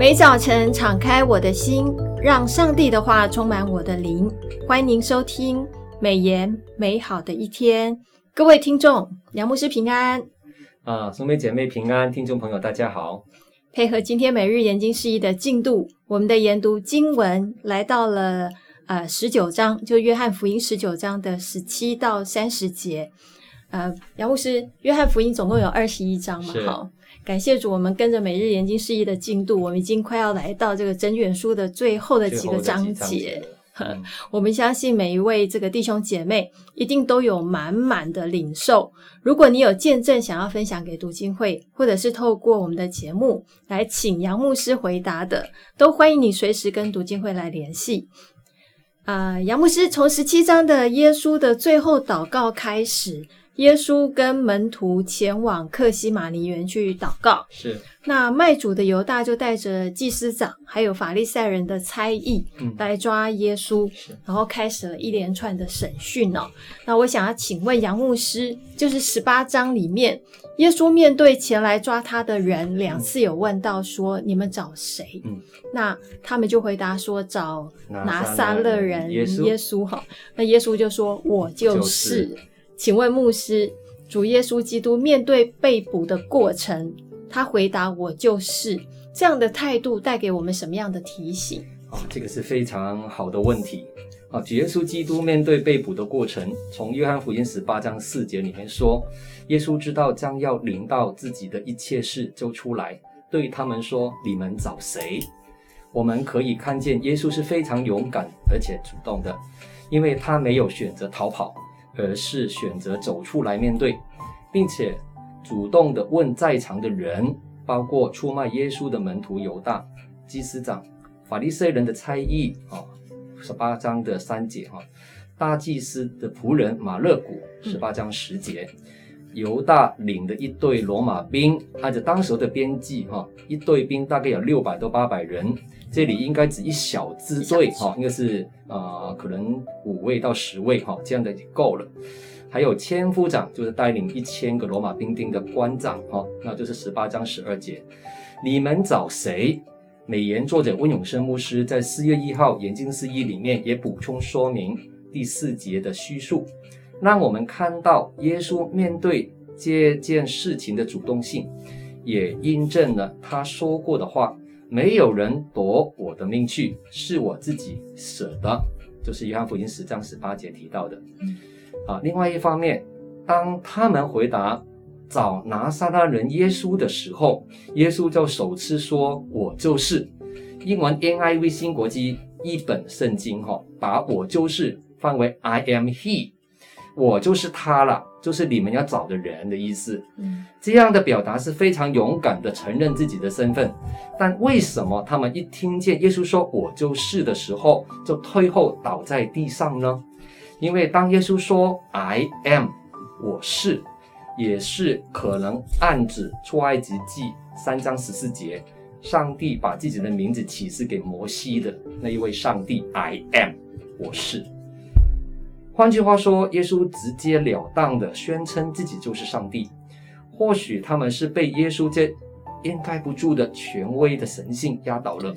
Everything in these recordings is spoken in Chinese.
每早晨敞开我的心，让上帝的话充满我的灵。欢迎您收听美言美好的一天，各位听众，杨牧师平安。啊，兄妹姐妹平安，听众朋友大家好。配合今天每日研经释义的进度，我们的研读经文来到了呃十九章，就约翰福音十九章的十七到三十节。呃，杨牧师，约翰福音总共有二十一章嘛？好。感谢主，我们跟着每日研经释义的进度，我们已经快要来到这个整卷书的最后的几个章节。嗯、我们相信每一位这个弟兄姐妹一定都有满满的领受。如果你有见证想要分享给读经会，或者是透过我们的节目来请杨牧师回答的，都欢迎你随时跟读经会来联系。啊、呃，杨牧师从十七章的耶稣的最后祷告开始。耶稣跟门徒前往克西马尼园去祷告。是。那卖主的犹大就带着祭司长还有法利赛人的差役来抓耶稣，嗯、然后开始了一连串的审讯哦。那我想要请问杨牧师，就是十八章里面，耶稣面对前来抓他的人，两次有问到说：“你们找谁？”嗯，那他们就回答说：“找拿撒勒人耶稣。”哈，那耶稣就说：“我就是。就是”请问牧师，主耶稣基督面对被捕的过程，他回答：“我就是。”这样的态度带给我们什么样的提醒？啊，这个是非常好的问题。啊，主耶稣基督面对被捕的过程，从约翰福音十八章四节里面说，耶稣知道将要临到自己的一切事，就出来对他们说：“你们找谁？”我们可以看见耶稣是非常勇敢而且主动的，因为他没有选择逃跑。而是选择走出来面对，并且主动的问在场的人，包括出卖耶稣的门徒犹大、祭司长、法利赛人的猜疑啊，十八章的三节哈，大祭司的仆人马勒古，十八章十节，犹大领的一队罗马兵，按照当时的编辑哈，一队兵大概有六百到八百人。这里应该指一小支队哈，应该是呃可能五位到十位哈，这样的就够了。还有千夫长，就是带领一千个罗马兵丁的官长哈，那就是十八章十二节。你们找谁？美言作者温永生牧师在四月一号研经释义里面也补充说明第四节的叙述，让我们看到耶稣面对这件事情的主动性，也印证了他说过的话。没有人夺我的命去，是我自己舍的，就是约翰福音十章十八节提到的。啊，另外一方面，当他们回答找拿撒勒人耶稣的时候，耶稣就首次说：“我就是。”英文 NIV 新国际一本圣经哈，把我就是翻为 I am He。我就是他了，就是你们要找的人的意思。嗯，这样的表达是非常勇敢的承认自己的身份。但为什么他们一听见耶稣说“我就是”的时候，就退后倒在地上呢？因为当耶稣说 “I am”，我是，也是可能暗指出埃及记三章十四节，上帝把自己的名字启示给摩西的那一位上帝 “I am”，我是。换句话说，耶稣直截了当地宣称自己就是上帝。或许他们是被耶稣这掩盖不住的权威的神性压倒了。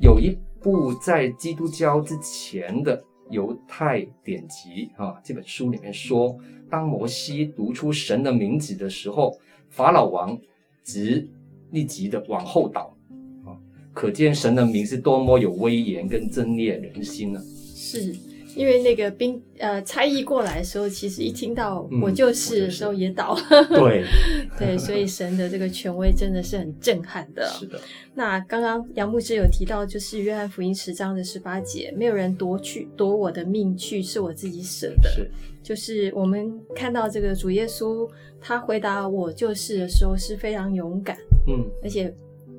有一部在基督教之前的犹太典籍啊，这本书里面说，当摩西读出神的名字的时候，法老王即立即的往后倒啊，可见神的名是多么有威严跟震裂人心呢？是。因为那个兵呃差役过来的时候，其实一听到我就是的时候也倒 对 对，所以神的这个权威真的是很震撼的。是的。那刚刚杨牧师有提到，就是约翰福音十章的十八节，没有人夺去夺我的命去，是我自己舍的。是。就是我们看到这个主耶稣，他回答我就是的时候是非常勇敢，嗯，而且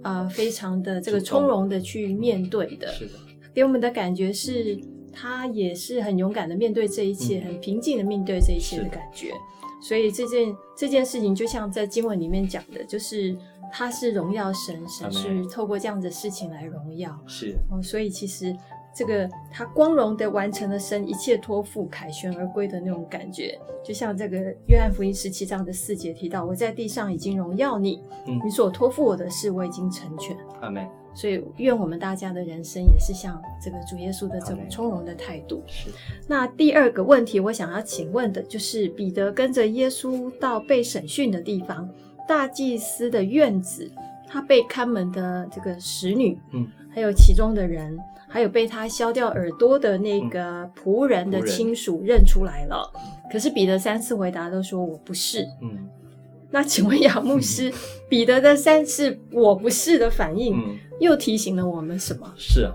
啊、呃、非常的这个从容的去面对的。是的。给我们的感觉是。他也是很勇敢的面对这一切，嗯、很平静的面对这一切的感觉。所以这件这件事情，就像在经文里面讲的，就是他是荣耀神，神是透过这样的事情来荣耀。是、哦，所以其实这个他光荣的完成了神一切托付，凯旋而归的那种感觉，就像这个约翰福音十七章的四节提到：“我在地上已经荣耀你，嗯、你所托付我的事，我已经成全。”阿门。所以愿我们大家的人生也是像这个主耶稣的这种从容的态度。是。那第二个问题，我想要请问的就是彼得跟着耶稣到被审讯的地方，大祭司的院子，他被看门的这个使女，嗯，还有其中的人，还有被他削掉耳朵的那个仆人的亲属认出来了。嗯、可是彼得三次回答都说我不是。嗯。那请问杨牧师，彼得的三次“我不是”的反应，又提醒了我们什么？是啊，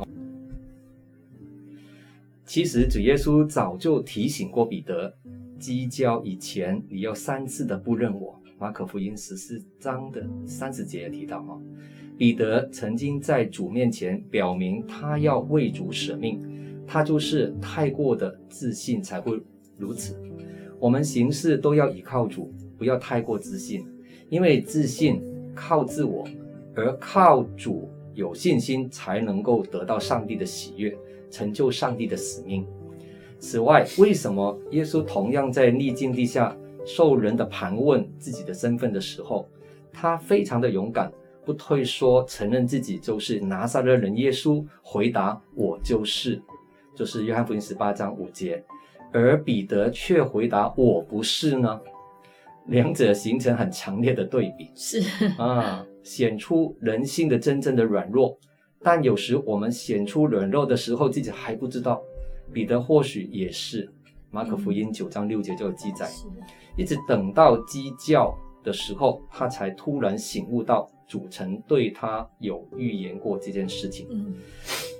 其实主耶稣早就提醒过彼得，基教以前你要三次的不认我。马可福音十四章的三十节也提到哈，彼得曾经在主面前表明他要为主舍命，他就是太过的自信才会如此。我们行事都要依靠主。不要太过自信，因为自信靠自我，而靠主有信心才能够得到上帝的喜悦，成就上帝的使命。此外，为什么耶稣同样在逆境底下受人的盘问自己的身份的时候，他非常的勇敢，不退缩，承认自己就是拿撒勒人耶稣，回答我就是，就是约翰福音十八章五节，而彼得却回答我不是呢？两者形成很强烈的对比，是啊，显出人性的真正的软弱。但有时我们显出软弱的时候，自己还不知道。彼得或许也是，马可福音九章六节就有记载，嗯、一直等到鸡叫的时候，他才突然醒悟到主曾对他有预言过这件事情。嗯、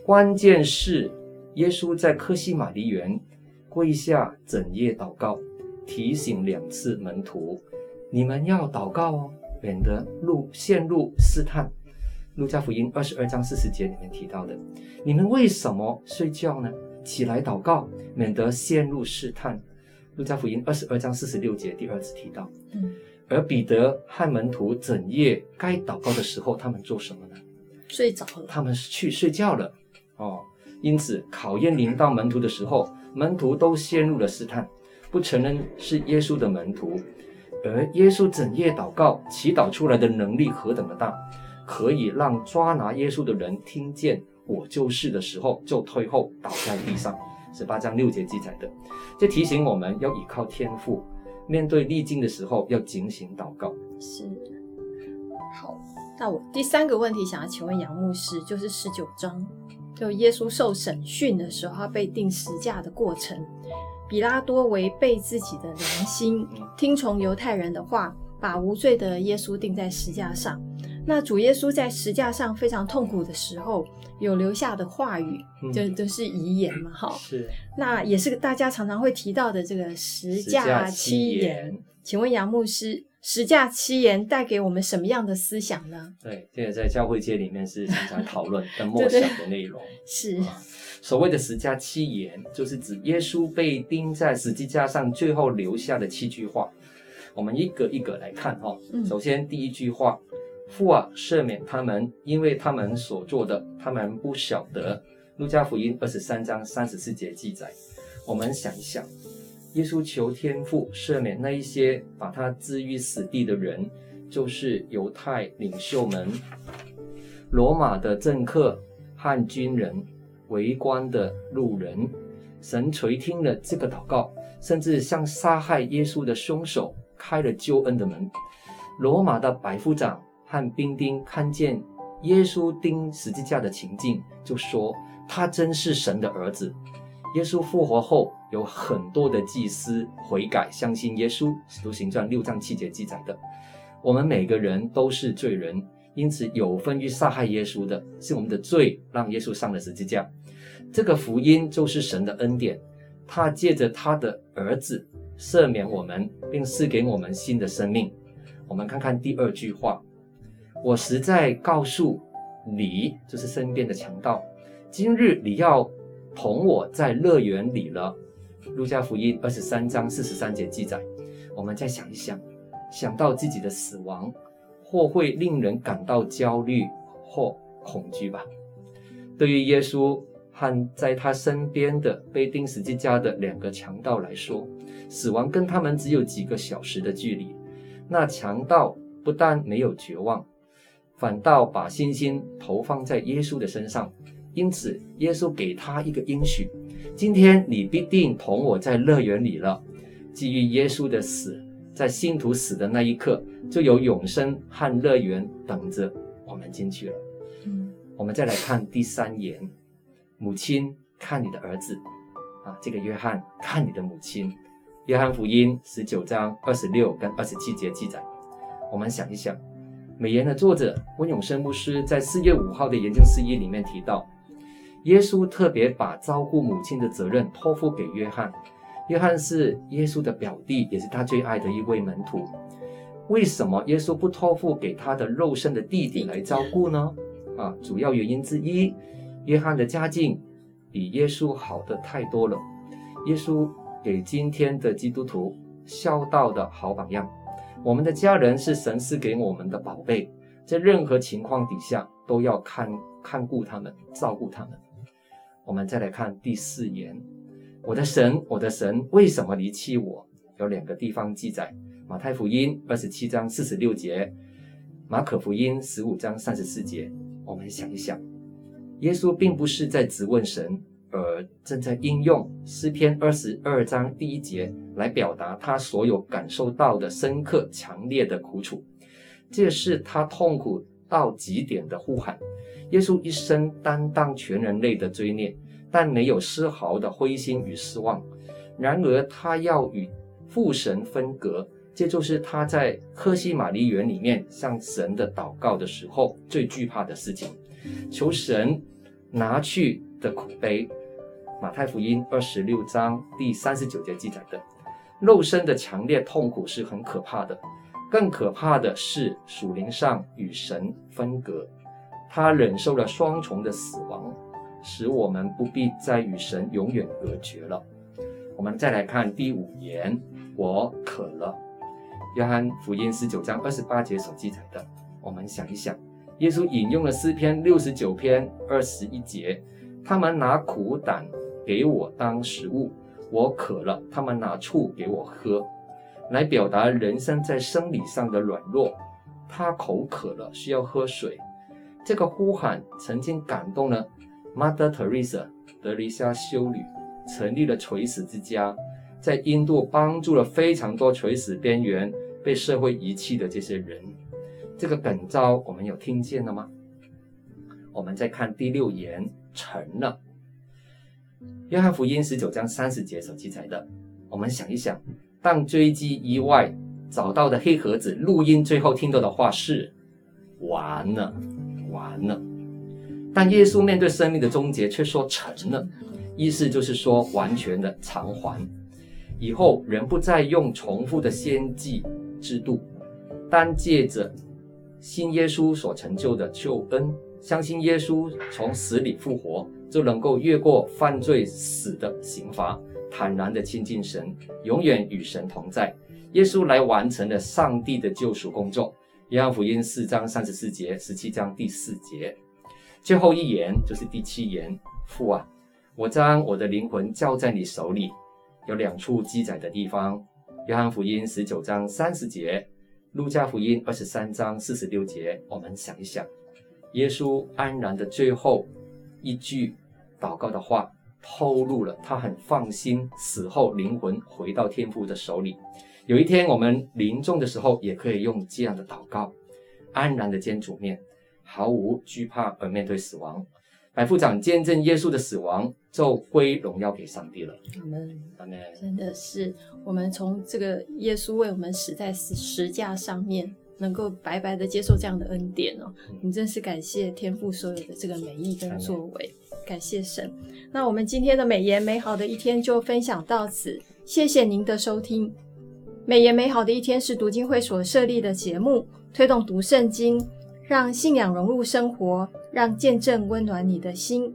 关键是耶稣在科西玛尼园跪下整夜祷告。提醒两次门徒，你们要祷告哦，免得入陷入试探。路加福音二十二章四十节里面提到的，你们为什么睡觉呢？起来祷告，免得陷入试探。路加福音二十二章四十六节第二次提到。嗯，而彼得和门徒整夜该祷告的时候，他们做什么呢？睡着了。他们是去睡觉了。哦，因此考验临到门徒的时候，门徒都陷入了试探。不承认是耶稣的门徒，而耶稣整夜祷告、祈祷出来的能力何等的大，可以让抓拿耶稣的人听见“我就是”的时候就退后倒在地上。十八章六节记载的，这提醒我们要依靠天赋，面对逆境的时候要警醒祷告。是。好，那我第三个问题想要请问杨牧师，就是十九章，就耶稣受审讯的时候，他被钉十架的过程。比拉多违背自己的良心，听从犹太人的话，把无罪的耶稣钉在石架上。那主耶稣在石架上非常痛苦的时候，有留下的话语，嗯、就都是遗言嘛，哈。是。那也是大家常常会提到的这个十架七言。请问杨牧师，十架七言带给我们什么样的思想呢？对，这个在教会界里面是经常讨论 跟默想的内容。是。所谓的十架七言，就是指耶稣被钉在十字架上最后留下的七句话。我们一个一个来看哈。首先第一句话：“父啊，赦免他们，因为他们所做的，他们不晓得。”路加福音二十三章三十四节记载。我们想一想，耶稣求天父赦免那一些把他置于死地的人，就是犹太领袖们、罗马的政客和军人。围观的路人，神垂听了这个祷告，甚至向杀害耶稣的凶手开了救恩的门。罗马的百夫长和兵丁看见耶稣钉十字架的情境，就说他真是神的儿子。耶稣复活后，有很多的祭司悔改，相信耶稣。使徒行传六章七节记载的，我们每个人都是罪人。因此，有份于杀害耶稣的是我们的罪，让耶稣上了十字架。这个福音就是神的恩典，他借着他的儿子赦免我们，并赐给我们新的生命。我们看看第二句话：“我实在告诉你，就是身边的强盗，今日你要同我在乐园里了。”路加福音二十三章四十三节记载。我们再想一想，想到自己的死亡。或会令人感到焦虑或恐惧吧。对于耶稣和在他身边的被钉十字架的两个强盗来说，死亡跟他们只有几个小时的距离。那强盗不但没有绝望，反倒把信心投放在耶稣的身上。因此，耶稣给他一个应许：今天你必定同我在乐园里了。基于耶稣的死，在信徒死的那一刻，就有永生和乐园等着我们进去了。嗯，我们再来看第三言：母亲看你的儿子，啊，这个约翰看你的母亲。约翰福音十九章二十六跟二十七节记载。我们想一想，美言的作者温永生牧师在四月五号的研经释义里面提到，耶稣特别把照顾母亲的责任托付给约翰。约翰是耶稣的表弟，也是他最爱的一位门徒。为什么耶稣不托付给他的肉身的弟弟来照顾呢？啊，主要原因之一，约翰的家境比耶稣好得太多了。耶稣给今天的基督徒孝道的好榜样。我们的家人是神赐给我们的宝贝，在任何情况底下都要看看顾他们，照顾他们。我们再来看第四言。我的神，我的神，为什么离弃我？有两个地方记载：马太福音二十七章四十六节，马可福音十五章三十四节。我们想一想，耶稣并不是在质问神，而正在应用诗篇二十二章第一节来表达他所有感受到的深刻、强烈的苦楚。这是他痛苦到极点的呼喊。耶稣一生担当全人类的罪孽。但没有丝毫的灰心与失望。然而，他要与父神分隔，这就是他在科西马尼园里面向神的祷告的时候最惧怕的事情。求神拿去的苦杯。马太福音二十六章第三十九节记载的，肉身的强烈痛苦是很可怕的，更可怕的是属灵上与神分隔。他忍受了双重的死亡。使我们不必再与神永远隔绝了。我们再来看第五言，我渴了。约翰福音十九章二十八节所记载的，我们想一想，耶稣引用了诗篇六十九篇二十一节，他们拿苦胆给我当食物，我渴了，他们拿醋给我喝，来表达人生在生理上的软弱。他口渴了，需要喝水。这个呼喊曾经感动了。Mother Teresa 德丽莎修女成立了垂死之家，在印度帮助了非常多垂死边缘被社会遗弃的这些人。这个梗招我们有听见了吗？我们再看第六言，成了。约翰福音十九章三十节所记载的，我们想一想，当追击意外找到的黑盒子录音最后听到的话是：完了，完了。但耶稣面对生命的终结，却说成了，意思就是说完全的偿还。以后人不再用重复的献祭制度，单借着信耶稣所成就的救恩，相信耶稣从死里复活，就能够越过犯罪死的刑罚，坦然的亲近神，永远与神同在。耶稣来完成了上帝的救赎工作。约翰福音四章三十四节，十七章第四节。最后一言就是第七言，父啊，我将我的灵魂交在你手里。有两处记载的地方：约翰福音十九章三十节，路加福音二十三章四十六节。我们想一想，耶稣安然的最后一句祷告的话，透露了他很放心，死后灵魂回到天父的手里。有一天我们临终的时候，也可以用这样的祷告，安然的见主面。毫无惧怕而面对死亡，百夫长见证耶稣的死亡，就归荣耀给上帝了。阿门，阿门。真的是我们从这个耶稣为我们死在十架上面，能够白白的接受这样的恩典哦。你、嗯、真是感谢天父所有的这个美意跟作为，感谢神。那我们今天的美言美好的一天就分享到此，谢谢您的收听。美言美好的一天是读经会所设立的节目，推动读圣经。让信仰融入生活，让见证温暖你的心。